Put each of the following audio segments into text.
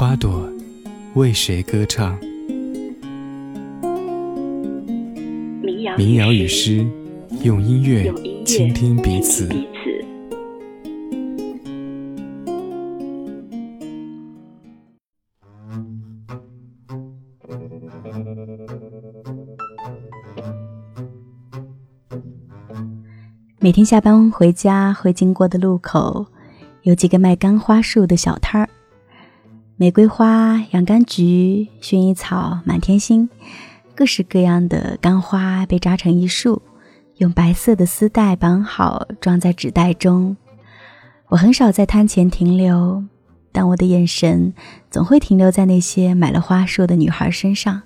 花朵为谁歌唱？民谣与诗，用音乐倾听彼此。每天下班回家会经过的路口，有几个卖干花树的小摊儿。玫瑰花、洋甘菊、薰衣草、满天星，各式各样的干花被扎成一束，用白色的丝带绑好，装在纸袋中。我很少在摊前停留，但我的眼神总会停留在那些买了花束的女孩身上。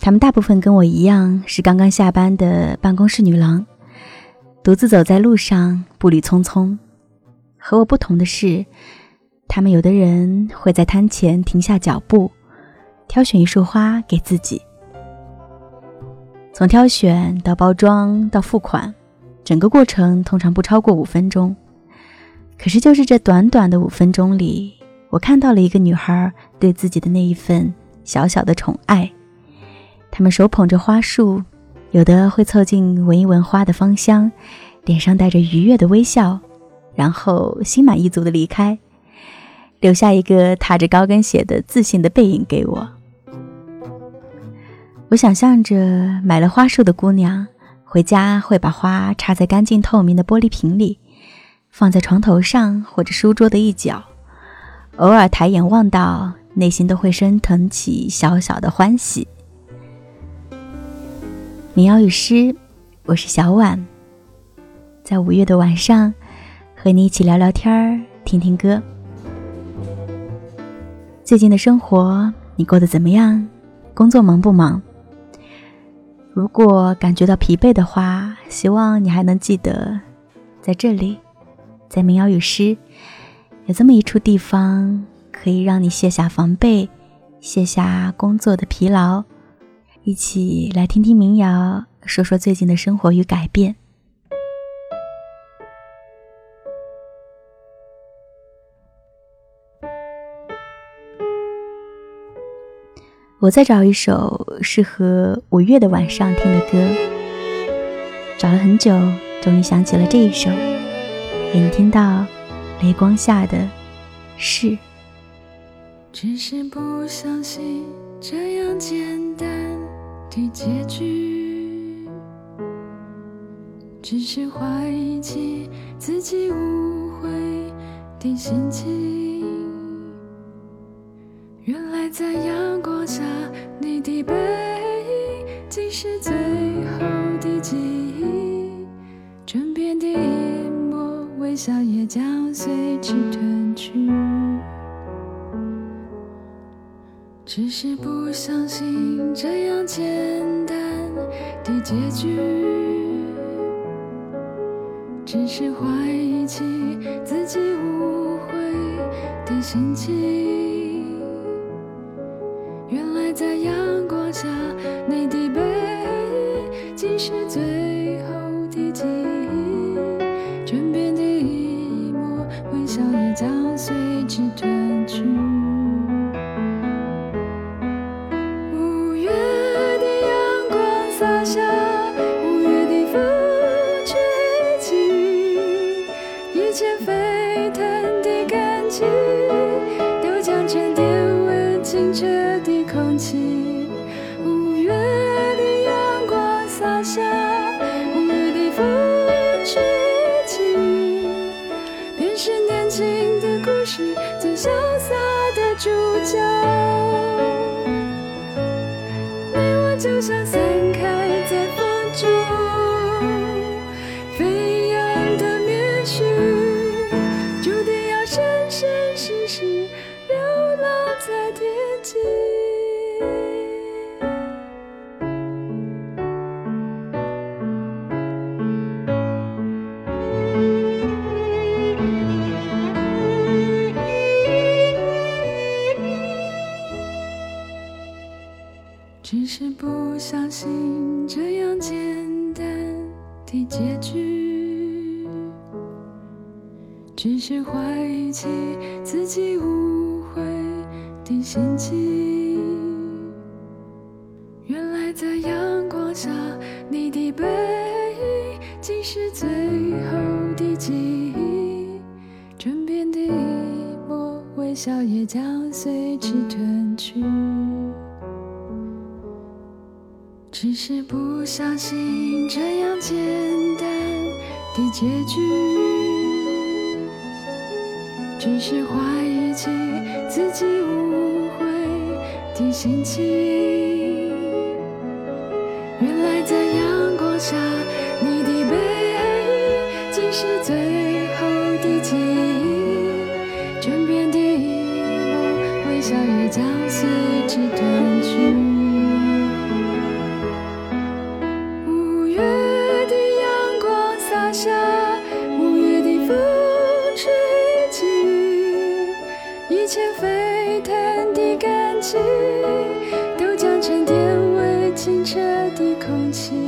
他们大部分跟我一样，是刚刚下班的办公室女郎，独自走在路上，步履匆匆。和我不同的是，他们有的人会在摊前停下脚步，挑选一束花给自己。从挑选到包装到付款，整个过程通常不超过五分钟。可是，就是这短短的五分钟里，我看到了一个女孩对自己的那一份小小的宠爱。他们手捧着花束，有的会凑近闻一闻花的芳香，脸上带着愉悦的微笑，然后心满意足的离开，留下一个踏着高跟鞋的自信的背影给我。我想象着买了花束的姑娘回家会把花插在干净透明的玻璃瓶里，放在床头上或者书桌的一角，偶尔抬眼望到，内心都会升腾起小小的欢喜。民谣与诗，我是小婉，在五月的晚上，和你一起聊聊天儿，听听歌。最近的生活你过得怎么样？工作忙不忙？如果感觉到疲惫的话，希望你还能记得，在这里，在民谣与诗，有这么一处地方，可以让你卸下防备，卸下工作的疲劳。一起来听听民谣，说说最近的生活与改变。我在找一首适合五月的晚上听的歌，找了很久，终于想起了这一首，给你听到雷光下的是。只是不相信这样简单。的结局，只是怀疑起自己误会的心情。在阳光下，你的背影竟是最后的记忆。枕边的一抹微笑也将随之褪去。只是不相信这样简单的结局，只是怀疑起自己误会的心情。在阳光下，你的背影竟是最是最潇洒的主角。你我就像赛竟是最后的记忆，枕边的一抹微笑也将随之褪去。只是不相信这样简单的结局，只是怀疑起自己误会的心情。空气。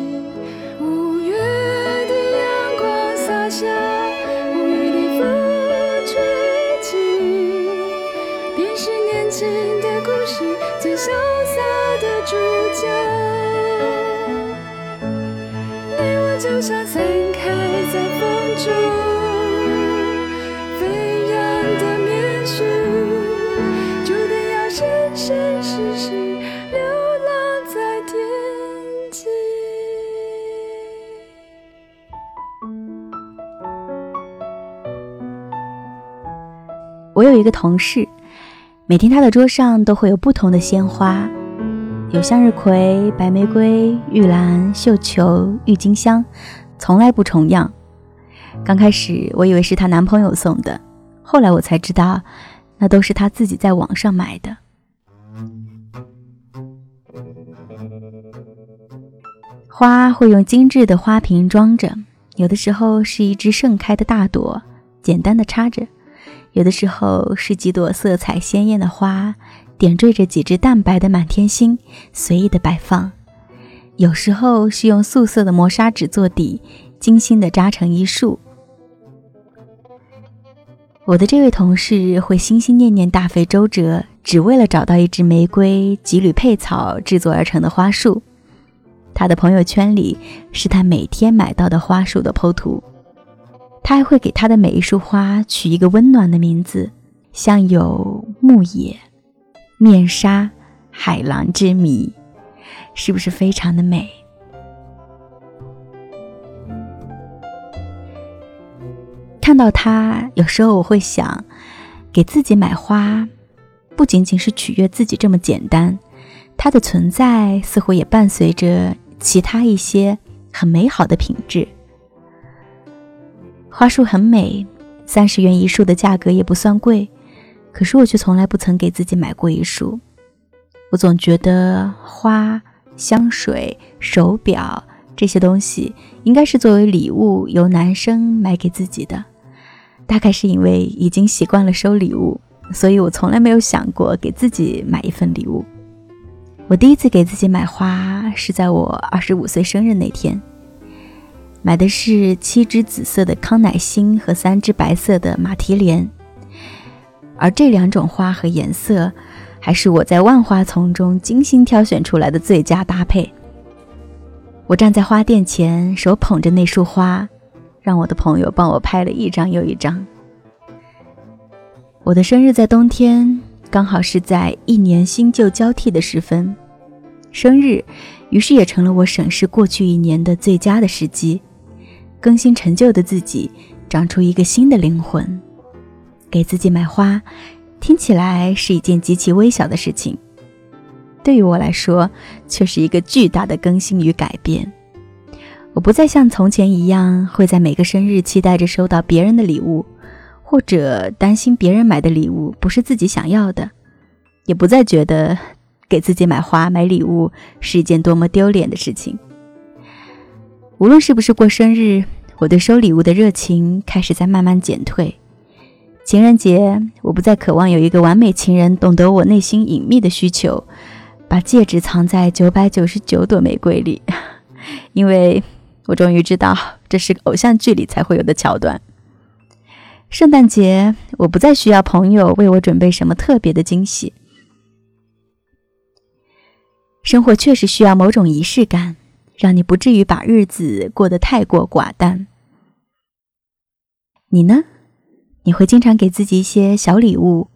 一个同事，每天他的桌上都会有不同的鲜花。有向日葵、白玫瑰、玉兰、绣球、郁金香，从来不重样。刚开始我以为是她男朋友送的，后来我才知道，那都是她自己在网上买的。花会用精致的花瓶装着，有的时候是一支盛开的大朵，简单的插着；有的时候是几朵色彩鲜艳的花。点缀着几只淡白的满天星，随意的摆放。有时候是用素色的磨砂纸做底，精心的扎成一束。我的这位同事会心心念念大费周折，只为了找到一支玫瑰、几缕配草制作而成的花束。他的朋友圈里是他每天买到的花束的剖图。他还会给他的每一束花取一个温暖的名字，像有牧野。面纱，海浪之谜，是不是非常的美？看到它，有时候我会想，给自己买花，不仅仅是取悦自己这么简单，它的存在似乎也伴随着其他一些很美好的品质。花束很美，三十元一束的价格也不算贵。可是我却从来不曾给自己买过一束。我总觉得花、香水、手表这些东西应该是作为礼物由男生买给自己的。大概是因为已经习惯了收礼物，所以我从来没有想过给自己买一份礼物。我第一次给自己买花是在我二十五岁生日那天，买的是七支紫色的康乃馨和三支白色的马蹄莲。而这两种花和颜色，还是我在万花丛中精心挑选出来的最佳搭配。我站在花店前，手捧着那束花，让我的朋友帮我拍了一张又一张。我的生日在冬天，刚好是在一年新旧交替的时分，生日于是也成了我审视过去一年的最佳的时机，更新陈旧的自己，长出一个新的灵魂。给自己买花，听起来是一件极其微小的事情，对于我来说，却是一个巨大的更新与改变。我不再像从前一样，会在每个生日期待着收到别人的礼物，或者担心别人买的礼物不是自己想要的，也不再觉得给自己买花、买礼物是一件多么丢脸的事情。无论是不是过生日，我对收礼物的热情开始在慢慢减退。情人节，我不再渴望有一个完美情人懂得我内心隐秘的需求，把戒指藏在九百九十九朵玫瑰里，因为我终于知道这是偶像剧里才会有的桥段。圣诞节，我不再需要朋友为我准备什么特别的惊喜。生活确实需要某种仪式感，让你不至于把日子过得太过寡淡。你呢？你会经常给自己一些小礼物，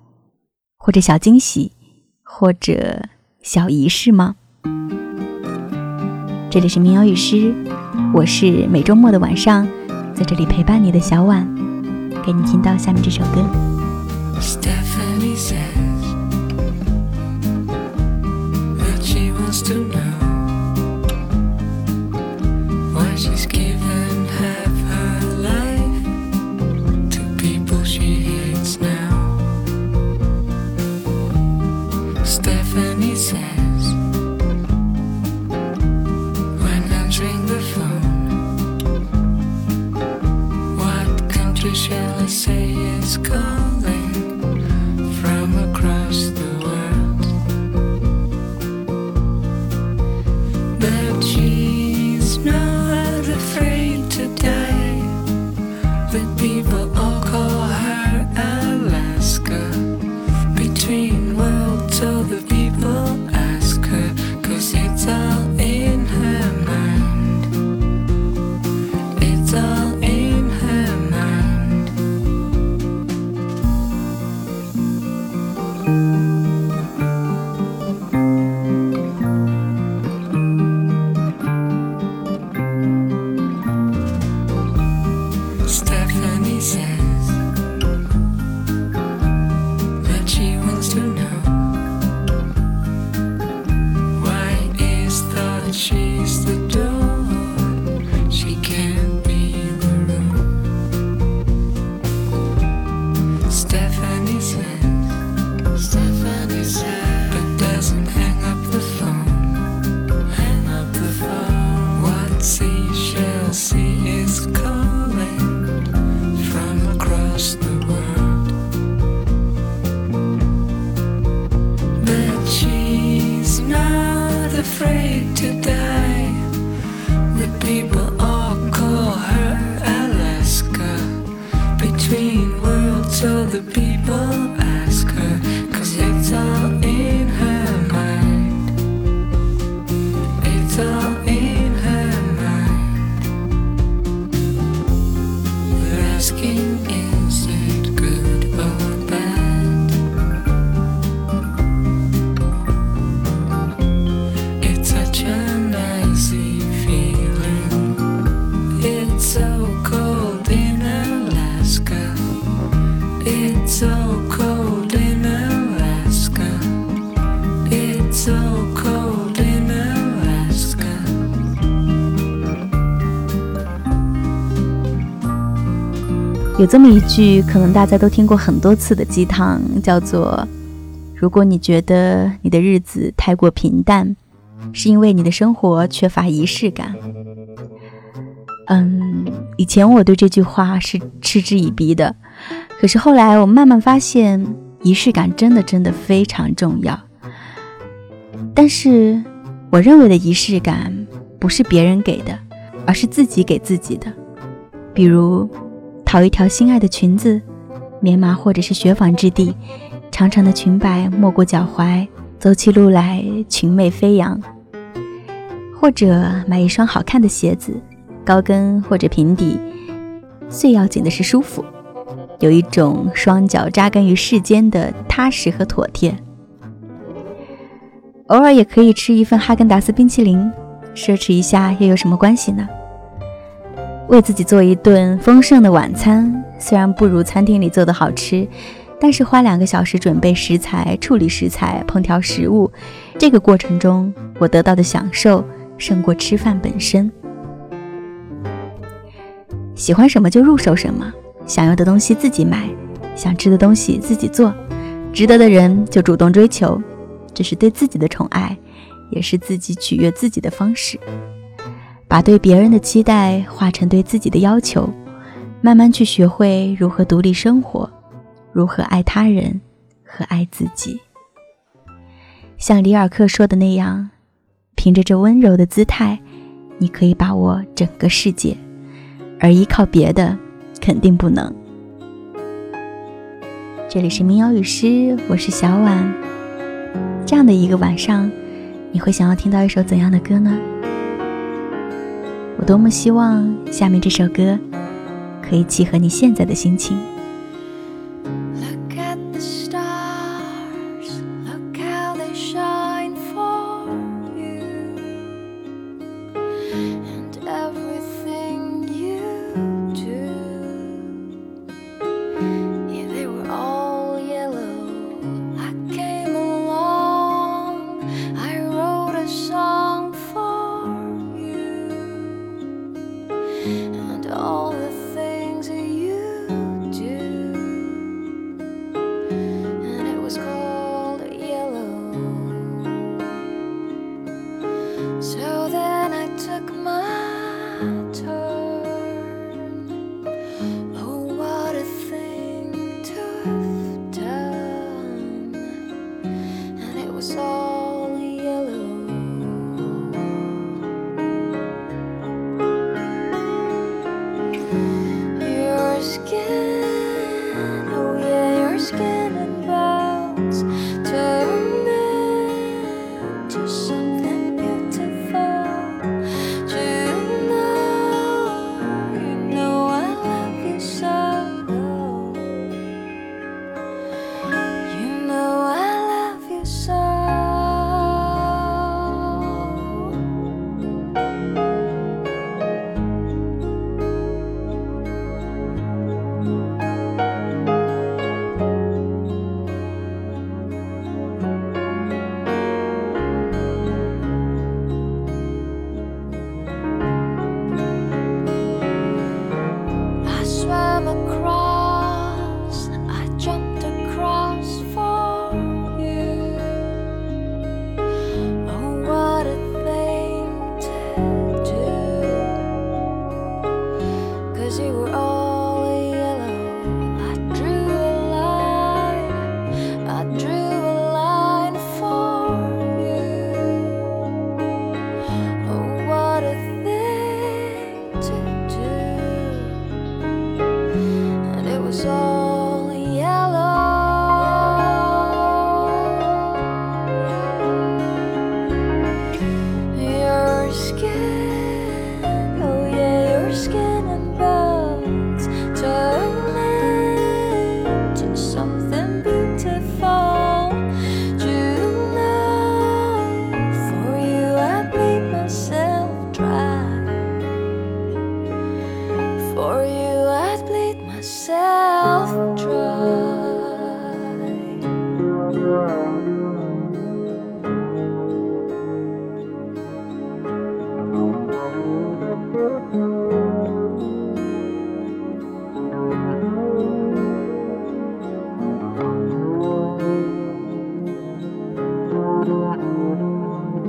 或者小惊喜，或者小仪式吗？这里是民谣与诗，我是每周末的晚上在这里陪伴你的小婉，给你听到下面这首歌。Stephanie says when answering the phone, What country shall I say it's called? 有这么一句，可能大家都听过很多次的鸡汤，叫做：如果你觉得你的日子太过平淡，是因为你的生活缺乏仪式感。嗯，以前我对这句话是嗤之以鼻的，可是后来我慢慢发现，仪式感真的真的非常重要。但是，我认为的仪式感不是别人给的，而是自己给自己的，比如。淘一条心爱的裙子，棉麻或者是雪纺质地，长长的裙摆没过脚踝，走起路来裙袂飞扬。或者买一双好看的鞋子，高跟或者平底，最要紧的是舒服，有一种双脚扎根于世间的踏实和妥帖。偶尔也可以吃一份哈根达斯冰淇淋，奢侈一下又有什么关系呢？为自己做一顿丰盛的晚餐，虽然不如餐厅里做的好吃，但是花两个小时准备食材、处理食材、烹调食物，这个过程中我得到的享受胜过吃饭本身。喜欢什么就入手什么，想要的东西自己买，想吃的东西自己做，值得的人就主动追求，这是对自己的宠爱，也是自己取悦自己的方式。把对别人的期待化成对自己的要求，慢慢去学会如何独立生活，如何爱他人和爱自己。像里尔克说的那样，凭着这温柔的姿态，你可以把握整个世界，而依靠别的，肯定不能。这里是民谣与诗，我是小婉。这样的一个晚上，你会想要听到一首怎样的歌呢？我多么希望下面这首歌可以契合你现在的心情。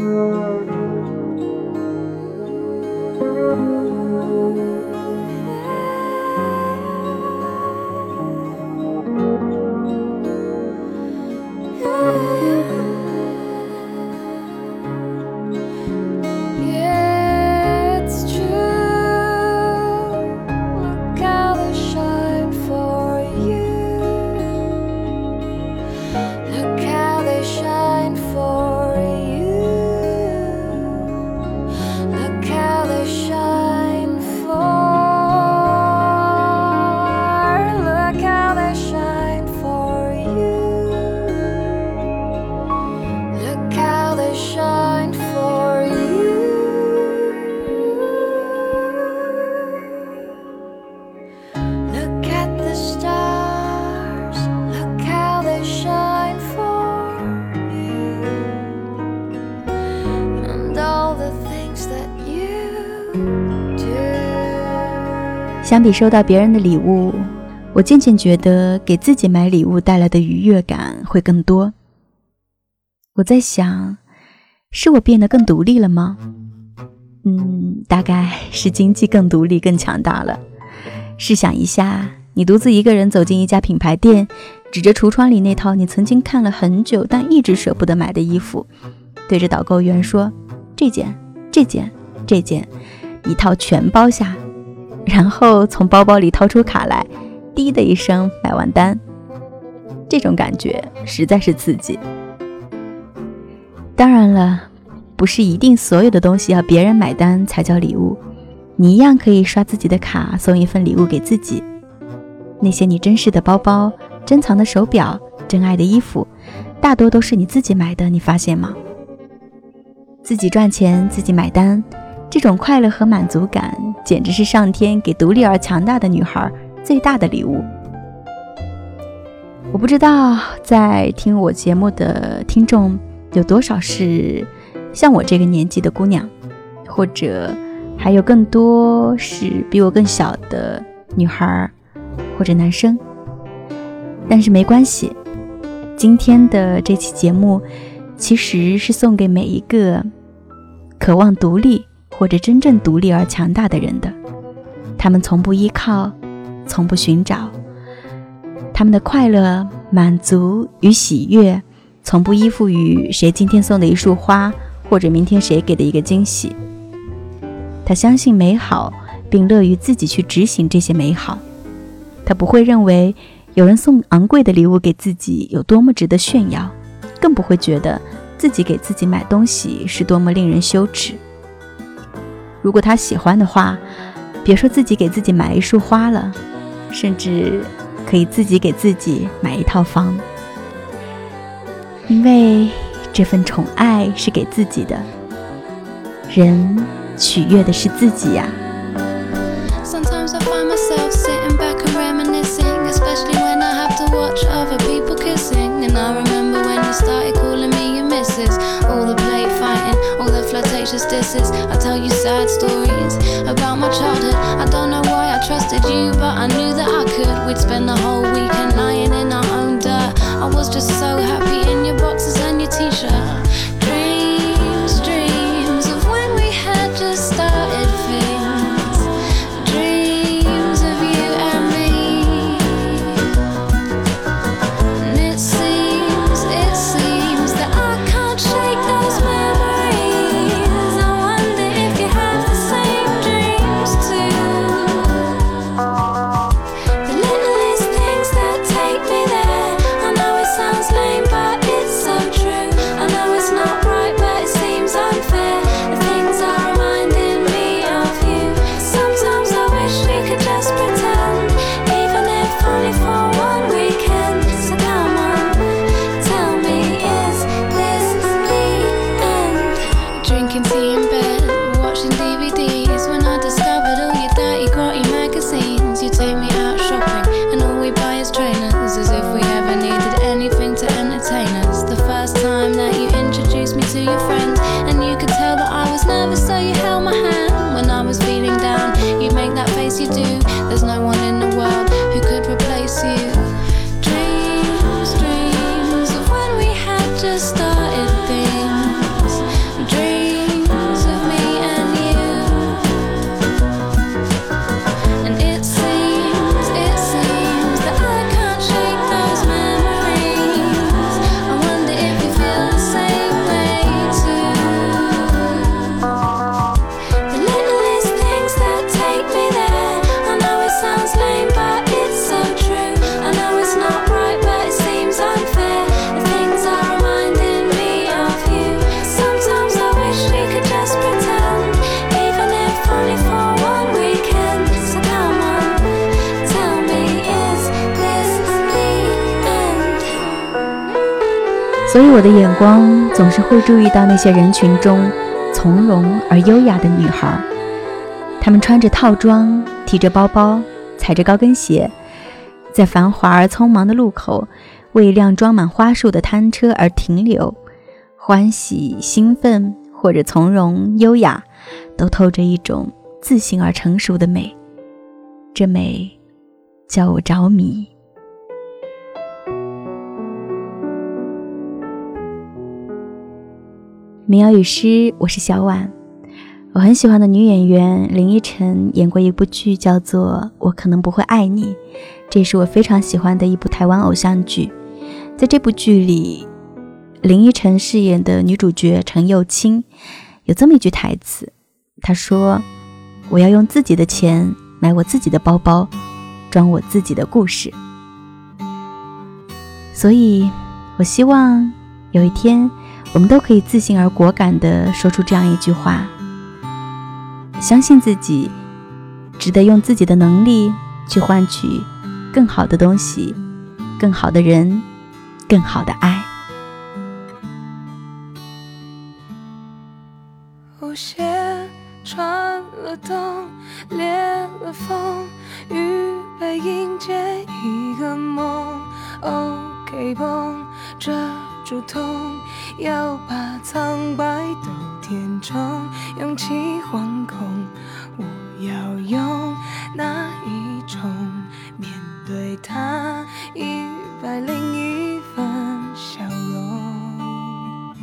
Thank you. 相比收到别人的礼物，我渐渐觉得给自己买礼物带来的愉悦感会更多。我在想，是我变得更独立了吗？嗯，大概是经济更独立、更强大了。试想一下，你独自一个人走进一家品牌店，指着橱窗里那套你曾经看了很久但一直舍不得买的衣服，对着导购员说：“这件、这件、这件，一套全包下。”然后从包包里掏出卡来，滴的一声买完单。这种感觉实在是刺激。当然了，不是一定所有的东西要别人买单才叫礼物，你一样可以刷自己的卡送一份礼物给自己。那些你珍视的包包、珍藏的手表、珍爱的衣服，大多都是你自己买的，你发现吗？自己赚钱，自己买单，这种快乐和满足感，简直是上天给独立而强大的女孩最大的礼物。我不知道在听我节目的听众。有多少是像我这个年纪的姑娘，或者还有更多是比我更小的女孩或者男生？但是没关系，今天的这期节目其实是送给每一个渴望独立或者真正独立而强大的人的。他们从不依靠，从不寻找，他们的快乐、满足与喜悦。从不依附于谁今天送的一束花，或者明天谁给的一个惊喜。他相信美好，并乐于自己去执行这些美好。他不会认为有人送昂贵的礼物给自己有多么值得炫耀，更不会觉得自己给自己买东西是多么令人羞耻。如果他喜欢的话，别说自己给自己买一束花了，甚至可以自己给自己买一套房。因为这份宠爱是给自己的，人取悦的是自己呀。I flirtatious disses. I tell you sad stories about my childhood. I don't know why I trusted you, but I knew that I could. We'd spend the whole weekend lying in our own dirt. I was just so happy in your boxes and your t shirt. time that 所以我的眼光总是会注意到那些人群中从容而优雅的女孩，她们穿着套装，提着包包，踩着高跟鞋，在繁华而匆忙的路口，为一辆装满花束的摊车而停留，欢喜、兴奋或者从容、优雅，都透着一种自信而成熟的美，这美叫我着迷。民谣与诗，我是小婉。我很喜欢的女演员林依晨演过一部剧，叫做《我可能不会爱你》，这也是我非常喜欢的一部台湾偶像剧。在这部剧里，林依晨饰演的女主角陈幼卿有这么一句台词，她说：“我要用自己的钱买我自己的包包，装我自己的故事。”所以，我希望有一天，我们都可以自信而果敢地说出这样一句话：相信自己，值得用自己的能力去换取更好的东西、更好的人、更好的爱。鞋穿了冬，裂了缝，预备迎接一个梦。OK 绷遮住痛，要把苍白都填充，勇气惶恐。我要用哪一种面对它？一百零一分笑容，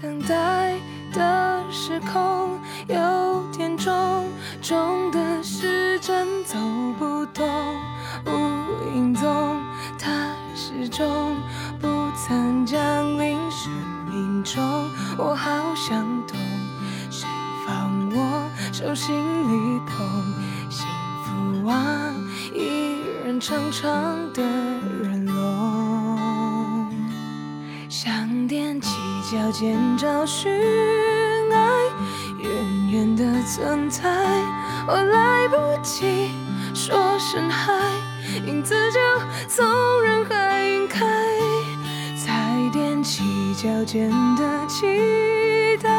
等待。的时空有点重，重的时针走不动，无影踪，他始终我好想懂，谁放我手心里捧？幸福啊，一人长长的人龙，想踮起脚尖找寻爱，远。远的存在，我来不及说声嗨，影子就从人海起脚尖的期待，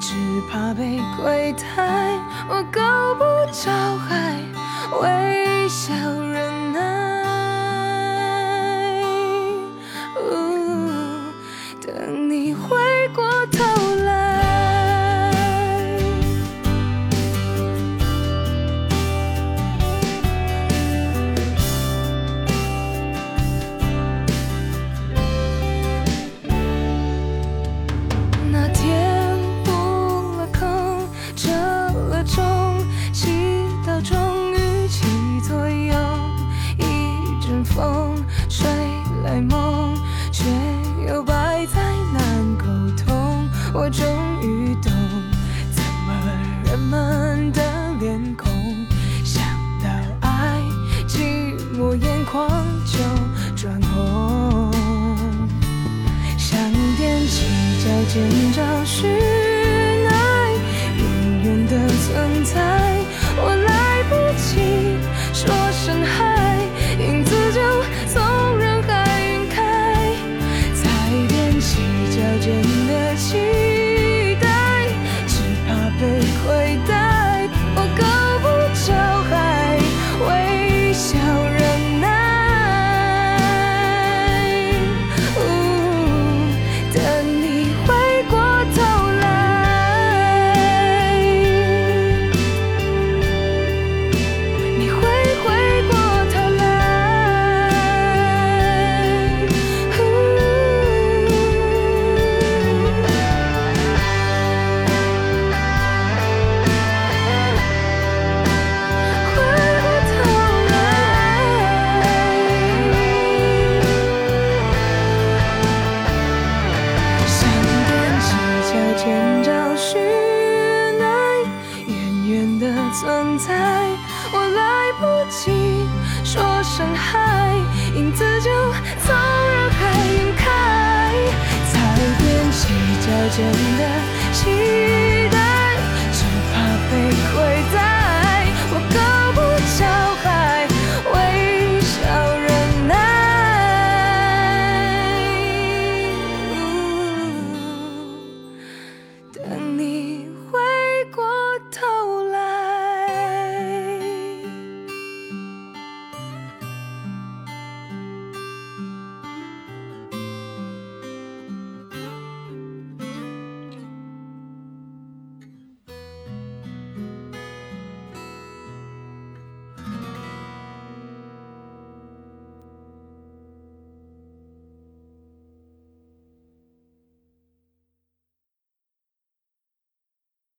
只怕被亏待，我够不着海，微笑忍耐，等真的，